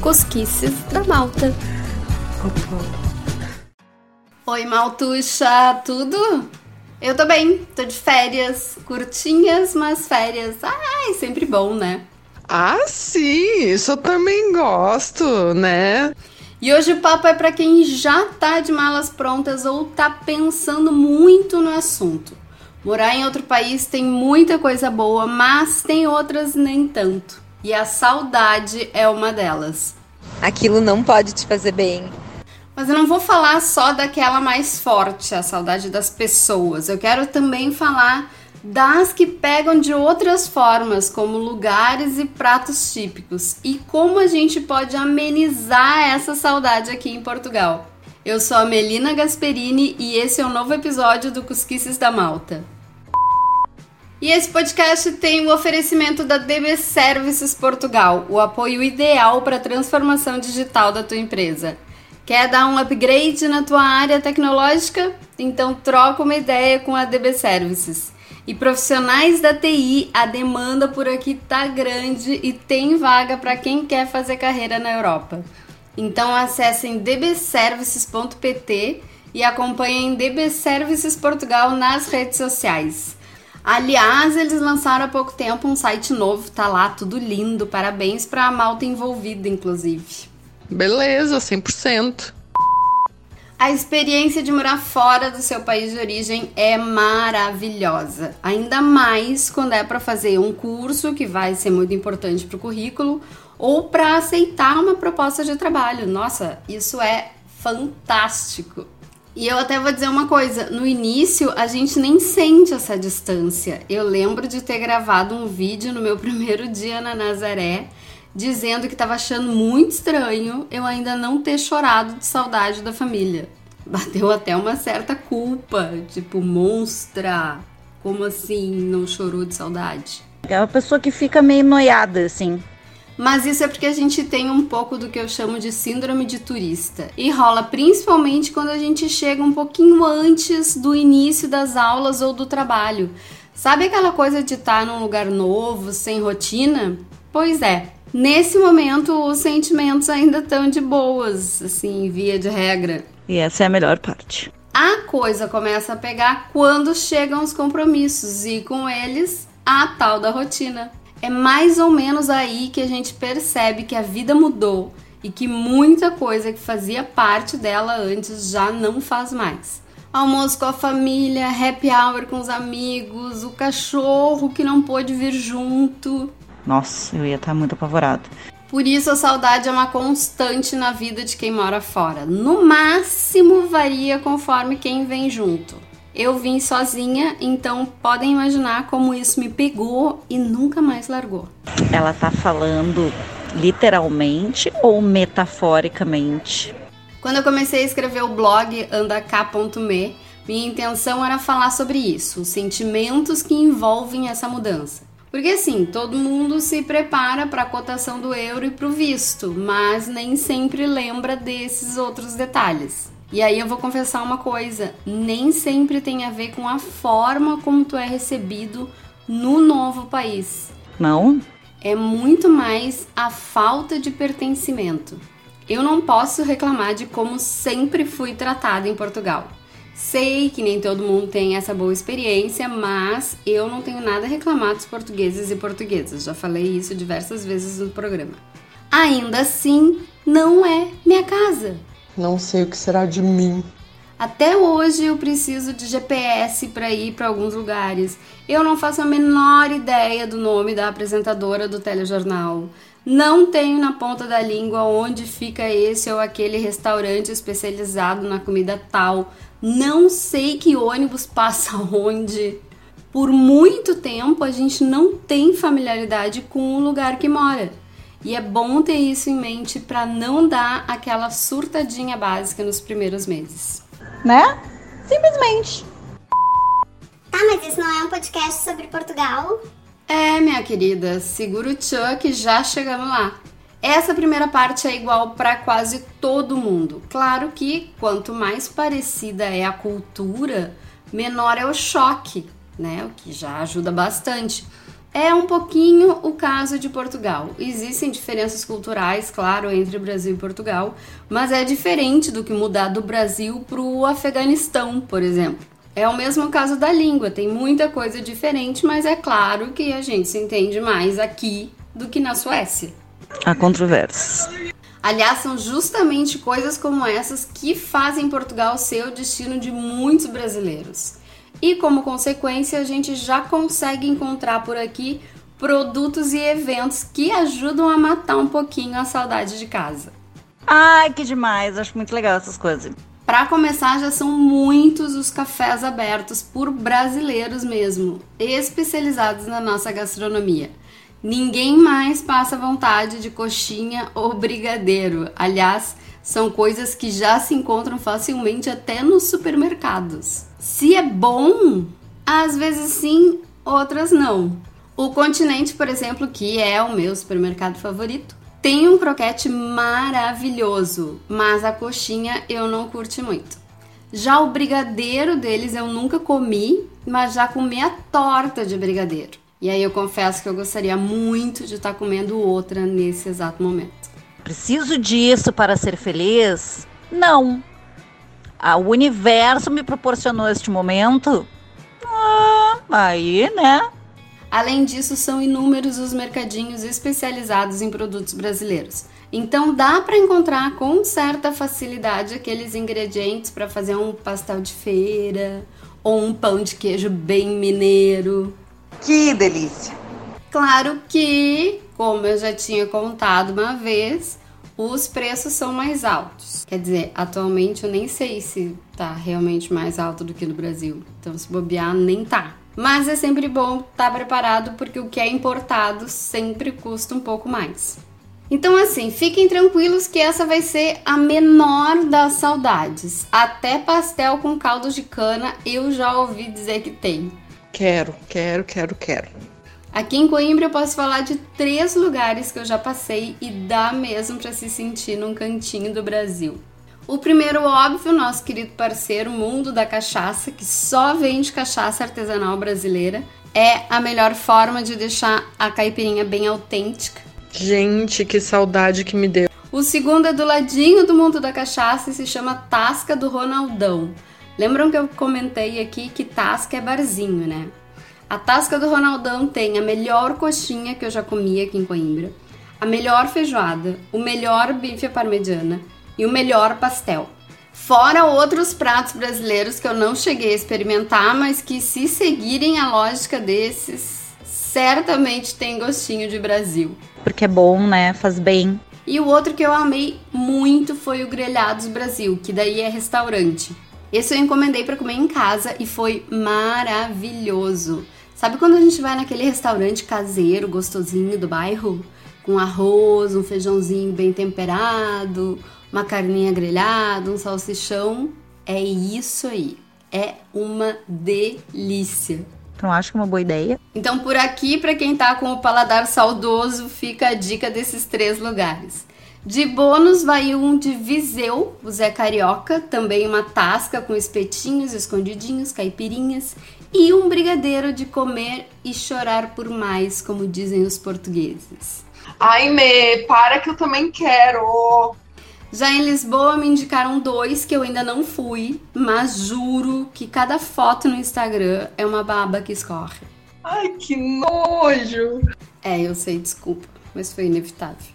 Cosquices da Malta. Oi, Maltuxa, tudo? Eu tô bem, tô de férias, curtinhas, mas férias. Ai, sempre bom, né? Ah, sim, isso eu também gosto, né? E hoje o papo é para quem já tá de malas prontas ou tá pensando muito no assunto. Morar em outro país tem muita coisa boa, mas tem outras nem tanto. E a saudade é uma delas. Aquilo não pode te fazer bem. Mas eu não vou falar só daquela mais forte, a saudade das pessoas. Eu quero também falar das que pegam de outras formas, como lugares e pratos típicos, e como a gente pode amenizar essa saudade aqui em Portugal. Eu sou a Melina Gasperini e esse é o um novo episódio do Cusquices da Malta. E esse podcast tem o oferecimento da DB Services Portugal, o apoio ideal para a transformação digital da tua empresa. Quer dar um upgrade na tua área tecnológica? Então troca uma ideia com a DB Services. E profissionais da TI, a demanda por aqui tá grande e tem vaga para quem quer fazer carreira na Europa. Então acessem dbservices.pt e acompanhem DB Services Portugal nas redes sociais. Aliás, eles lançaram há pouco tempo um site novo, tá lá tudo lindo. Parabéns para a malta envolvida, inclusive. Beleza, 100%. A experiência de morar fora do seu país de origem é maravilhosa, ainda mais quando é para fazer um curso que vai ser muito importante para o currículo ou para aceitar uma proposta de trabalho. Nossa, isso é fantástico. E eu até vou dizer uma coisa: no início a gente nem sente essa distância. Eu lembro de ter gravado um vídeo no meu primeiro dia na Nazaré dizendo que estava achando muito estranho eu ainda não ter chorado de saudade da família. Bateu até uma certa culpa, tipo, monstra. Como assim não chorou de saudade? É uma pessoa que fica meio noiada, assim. Mas isso é porque a gente tem um pouco do que eu chamo de síndrome de turista. E rola principalmente quando a gente chega um pouquinho antes do início das aulas ou do trabalho. Sabe aquela coisa de estar num lugar novo, sem rotina? Pois é. Nesse momento, os sentimentos ainda estão de boas, assim, via de regra. E essa é a melhor parte. A coisa começa a pegar quando chegam os compromissos e com eles a tal da rotina. É mais ou menos aí que a gente percebe que a vida mudou e que muita coisa que fazia parte dela antes já não faz mais. Almoço com a família, happy hour com os amigos, o cachorro que não pôde vir junto. Nossa, eu ia estar muito apavorado. Por isso a saudade é uma constante na vida de quem mora fora. No máximo varia conforme quem vem junto. Eu vim sozinha, então podem imaginar como isso me pegou e nunca mais largou. Ela tá falando literalmente ou metaforicamente? Quando eu comecei a escrever o blog andacá.me, minha intenção era falar sobre isso, os sentimentos que envolvem essa mudança. Porque assim, todo mundo se prepara para a cotação do euro e para o visto, mas nem sempre lembra desses outros detalhes. E aí eu vou confessar uma coisa, nem sempre tem a ver com a forma como tu é recebido no novo país. Não? É muito mais a falta de pertencimento. Eu não posso reclamar de como sempre fui tratada em Portugal. Sei que nem todo mundo tem essa boa experiência, mas eu não tenho nada a reclamar dos portugueses e portuguesas. Já falei isso diversas vezes no programa. Ainda assim, não é minha casa. Não sei o que será de mim. Até hoje eu preciso de GPS para ir para alguns lugares. Eu não faço a menor ideia do nome da apresentadora do telejornal. Não tenho na ponta da língua onde fica esse ou aquele restaurante especializado na comida tal. Não sei que ônibus passa onde. Por muito tempo a gente não tem familiaridade com o lugar que mora. E é bom ter isso em mente para não dar aquela surtadinha básica nos primeiros meses. Né? Simplesmente. Tá, mas isso não é um podcast sobre Portugal? É, minha querida, segura o Chuck já chegamos lá. Essa primeira parte é igual para quase todo mundo. Claro que quanto mais parecida é a cultura, menor é o choque, né? O que já ajuda bastante. É um pouquinho o caso de Portugal. Existem diferenças culturais, claro, entre Brasil e Portugal, mas é diferente do que mudar do Brasil para o Afeganistão, por exemplo. É o mesmo caso da língua, tem muita coisa diferente, mas é claro que a gente se entende mais aqui do que na Suécia. Há controvérsias. Aliás, são justamente coisas como essas que fazem Portugal ser o destino de muitos brasileiros. E como consequência, a gente já consegue encontrar por aqui produtos e eventos que ajudam a matar um pouquinho a saudade de casa. Ai, que demais! Acho muito legal essas coisas. Para começar, já são muitos os cafés abertos por brasileiros mesmo, especializados na nossa gastronomia. Ninguém mais passa vontade de coxinha ou brigadeiro. Aliás, são coisas que já se encontram facilmente até nos supermercados. Se é bom, às vezes sim, outras não. O Continente, por exemplo, que é o meu supermercado favorito, tem um croquete maravilhoso, mas a coxinha eu não curti muito. Já o brigadeiro deles eu nunca comi, mas já comi a torta de brigadeiro. E aí eu confesso que eu gostaria muito de estar comendo outra nesse exato momento. Preciso disso para ser feliz? Não. Ah, o universo me proporcionou este momento? Ah, aí, né? Além disso, são inúmeros os mercadinhos especializados em produtos brasileiros. Então dá para encontrar com certa facilidade aqueles ingredientes para fazer um pastel de feira ou um pão de queijo bem mineiro. Que delícia! Claro que, como eu já tinha contado uma vez, os preços são mais altos. Quer dizer, atualmente eu nem sei se tá realmente mais alto do que no Brasil. Então, se bobear, nem tá. Mas é sempre bom estar tá preparado porque o que é importado sempre custa um pouco mais. Então, assim, fiquem tranquilos que essa vai ser a menor das saudades. Até pastel com caldo de cana eu já ouvi dizer que tem. Quero, quero, quero, quero. Aqui em Coimbra eu posso falar de três lugares que eu já passei e dá mesmo para se sentir num cantinho do Brasil. O primeiro, óbvio, nosso querido parceiro Mundo da Cachaça, que só vende cachaça artesanal brasileira, é a melhor forma de deixar a caipirinha bem autêntica. Gente, que saudade que me deu. O segundo é do ladinho do Mundo da Cachaça e se chama Tasca do Ronaldão. Lembram que eu comentei aqui que Tasca é barzinho, né? A Tasca do Ronaldão tem a melhor coxinha que eu já comi aqui em Coimbra, a melhor feijoada, o melhor bife à parmegiana e o melhor pastel. Fora outros pratos brasileiros que eu não cheguei a experimentar, mas que se seguirem a lógica desses, certamente tem gostinho de Brasil. Porque é bom, né? Faz bem. E o outro que eu amei muito foi o Grelhados Brasil, que daí é restaurante. Esse eu encomendei para comer em casa e foi maravilhoso. Sabe quando a gente vai naquele restaurante caseiro, gostosinho do bairro? Com arroz, um feijãozinho bem temperado, uma carninha grelhada, um salsichão. É isso aí. É uma delícia. Então acho que é uma boa ideia. Então por aqui, para quem tá com o paladar saudoso, fica a dica desses três lugares. De bônus vai um de Viseu, o Zé Carioca, também uma tasca com espetinhos escondidinhos, caipirinhas e um brigadeiro de comer e chorar por mais, como dizem os portugueses. Ai, Mê, para que eu também quero. Já em Lisboa me indicaram dois que eu ainda não fui, mas juro que cada foto no Instagram é uma baba que escorre. Ai, que nojo! É, eu sei, desculpa, mas foi inevitável.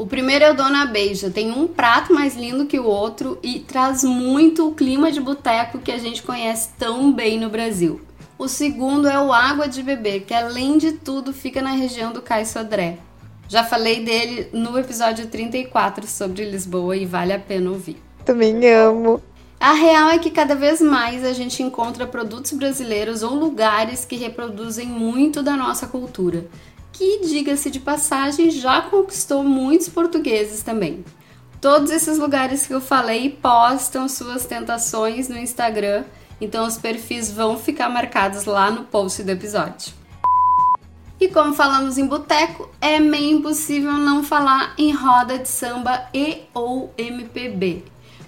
O primeiro é o Dona Beija, tem um prato mais lindo que o outro e traz muito o clima de boteco que a gente conhece tão bem no Brasil. O segundo é o Água de Beber, que além de tudo fica na região do Cais Sodré. Já falei dele no episódio 34 sobre Lisboa e vale a pena ouvir. Também amo. A real é que cada vez mais a gente encontra produtos brasileiros ou lugares que reproduzem muito da nossa cultura, que, diga-se de passagem, já conquistou muitos portugueses também. Todos esses lugares que eu falei postam suas tentações no Instagram, então os perfis vão ficar marcados lá no post do episódio. E como falamos em boteco, é meio impossível não falar em roda de samba e ou MPB.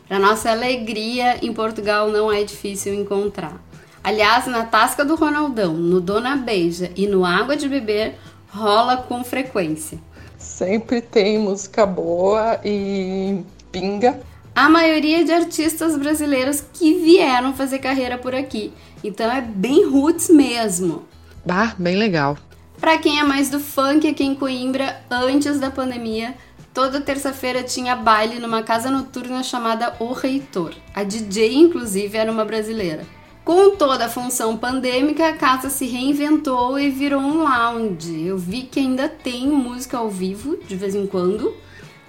Para nossa alegria, em Portugal não é difícil encontrar. Aliás, na Tasca do Ronaldão, no Dona Beija e no Água de Beber rola com frequência. Sempre tem música boa e pinga. A maioria de artistas brasileiros que vieram fazer carreira por aqui. Então é bem roots mesmo. Bah, bem legal. Para quem é mais do funk aqui em Coimbra, antes da pandemia, toda terça-feira tinha baile numa casa noturna chamada O Reitor. A DJ, inclusive, era uma brasileira. Com toda a função pandêmica, a casa se reinventou e virou um lounge. Eu vi que ainda tem música ao vivo, de vez em quando.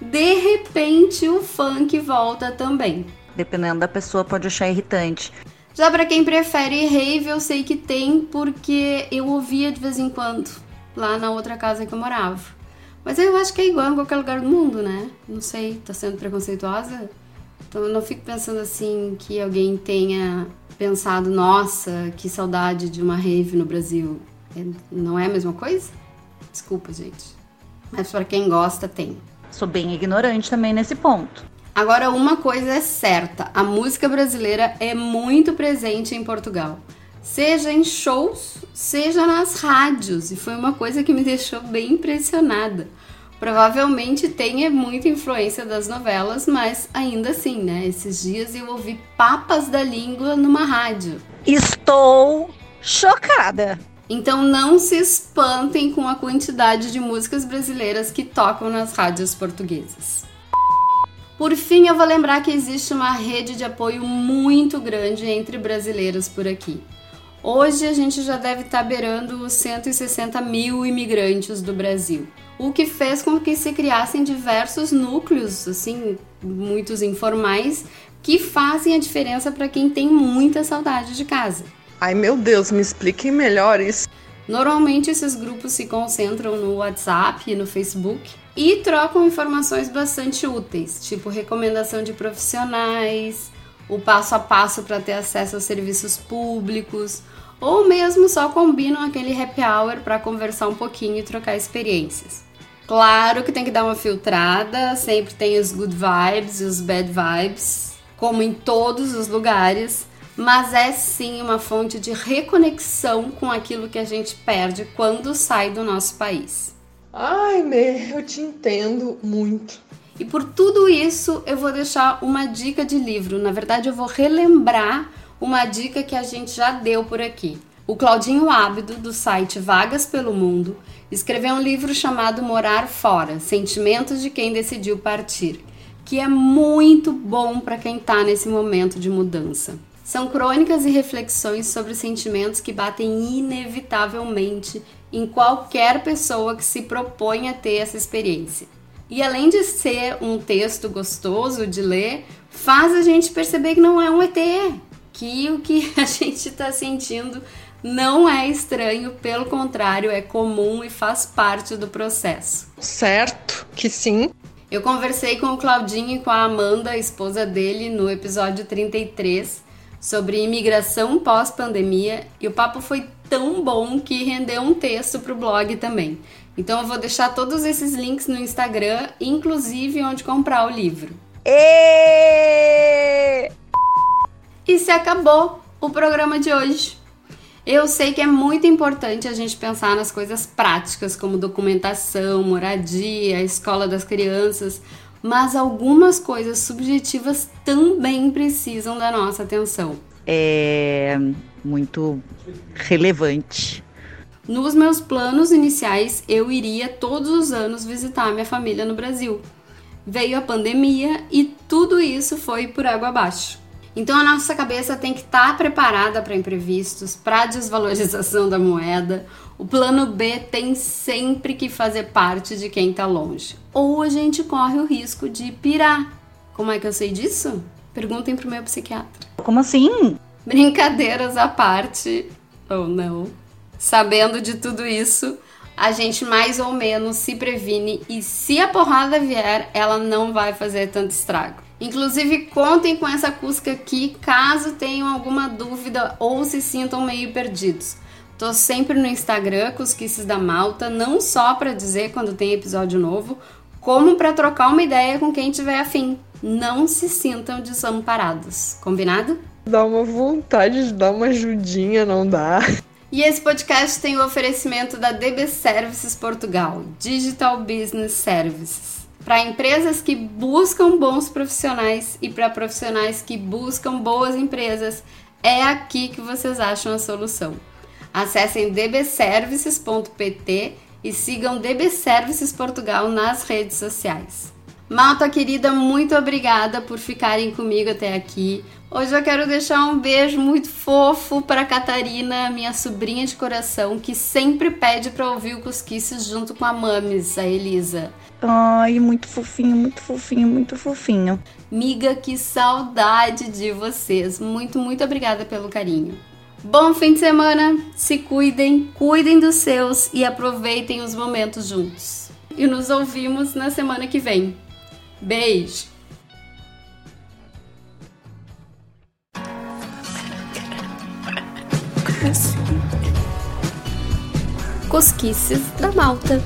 De repente, o funk volta também. Dependendo da pessoa, pode achar irritante. Já para quem prefere rave, eu sei que tem, porque eu ouvia de vez em quando, lá na outra casa que eu morava. Mas eu acho que é igual em qualquer lugar do mundo, né? Não sei, tá sendo preconceituosa? Então eu não fico pensando assim que alguém tenha pensado, nossa, que saudade de uma rave no Brasil. É, não é a mesma coisa? Desculpa, gente. Mas para quem gosta, tem. Sou bem ignorante também nesse ponto. Agora, uma coisa é certa: a música brasileira é muito presente em Portugal. Seja em shows, seja nas rádios. E foi uma coisa que me deixou bem impressionada. Provavelmente tenha muita influência das novelas, mas ainda assim, né? Esses dias eu ouvi papas da língua numa rádio. Estou chocada. Então não se espantem com a quantidade de músicas brasileiras que tocam nas rádios portuguesas. Por fim, eu vou lembrar que existe uma rede de apoio muito grande entre brasileiros por aqui. Hoje a gente já deve estar beirando os 160 mil imigrantes do Brasil o que fez com que se criassem diversos núcleos, assim, muitos informais, que fazem a diferença para quem tem muita saudade de casa. Ai meu Deus, me expliquem melhor isso. Normalmente esses grupos se concentram no WhatsApp e no Facebook e trocam informações bastante úteis, tipo recomendação de profissionais, o passo a passo para ter acesso aos serviços públicos, ou mesmo só combinam aquele happy hour para conversar um pouquinho e trocar experiências. Claro que tem que dar uma filtrada, sempre tem os good vibes e os bad vibes, como em todos os lugares, mas é sim uma fonte de reconexão com aquilo que a gente perde quando sai do nosso país. Ai, Mê, eu te entendo muito. E por tudo isso, eu vou deixar uma dica de livro. Na verdade, eu vou relembrar uma dica que a gente já deu por aqui. O Claudinho Ábido, do site Vagas pelo Mundo, escreveu um livro chamado Morar Fora Sentimentos de Quem Decidiu Partir, que é muito bom para quem está nesse momento de mudança. São crônicas e reflexões sobre sentimentos que batem inevitavelmente em qualquer pessoa que se propõe a ter essa experiência. E além de ser um texto gostoso de ler, faz a gente perceber que não é um ET, que o que a gente está sentindo não é estranho, pelo contrário, é comum e faz parte do processo. Certo que sim. Eu conversei com o Claudinho e com a Amanda, a esposa dele, no episódio 33 sobre imigração pós-pandemia e o papo foi tão bom que rendeu um texto para o blog também. Então eu vou deixar todos esses links no Instagram, inclusive onde comprar o livro. E, e se acabou o programa de hoje. Eu sei que é muito importante a gente pensar nas coisas práticas, como documentação, moradia, escola das crianças, mas algumas coisas subjetivas também precisam da nossa atenção. É muito relevante. Nos meus planos iniciais, eu iria todos os anos visitar minha família no Brasil. Veio a pandemia e tudo isso foi por água abaixo. Então a nossa cabeça tem que estar tá preparada para imprevistos, para desvalorização da moeda. O plano B tem sempre que fazer parte de quem está longe. Ou a gente corre o risco de pirar. Como é que eu sei disso? Perguntem pro meu psiquiatra. Como assim? Brincadeiras à parte, ou não. Sabendo de tudo isso, a gente mais ou menos se previne e se a porrada vier, ela não vai fazer tanto estrago. Inclusive, contem com essa Cusca aqui caso tenham alguma dúvida ou se sintam meio perdidos. Tô sempre no Instagram, Cusquices da Malta, não só para dizer quando tem episódio novo, como para trocar uma ideia com quem tiver afim. Não se sintam desamparados. Combinado? Dá uma vontade de dar uma ajudinha, não dá. E esse podcast tem o oferecimento da DB Services Portugal, Digital Business Services. Para empresas que buscam bons profissionais e para profissionais que buscam boas empresas, é aqui que vocês acham a solução. Acessem dbservices.pt e sigam DB Services Portugal nas redes sociais. Malta querida, muito obrigada por ficarem comigo até aqui. Hoje eu quero deixar um beijo muito fofo para Catarina, minha sobrinha de coração, que sempre pede para ouvir o Cosquices junto com a Mames, a Elisa. Ai, muito fofinho, muito fofinho, muito fofinho. Miga, que saudade de vocês. Muito, muito obrigada pelo carinho. Bom fim de semana, se cuidem, cuidem dos seus e aproveitem os momentos juntos. E nos ouvimos na semana que vem. Beijo! Cosquices da Malta.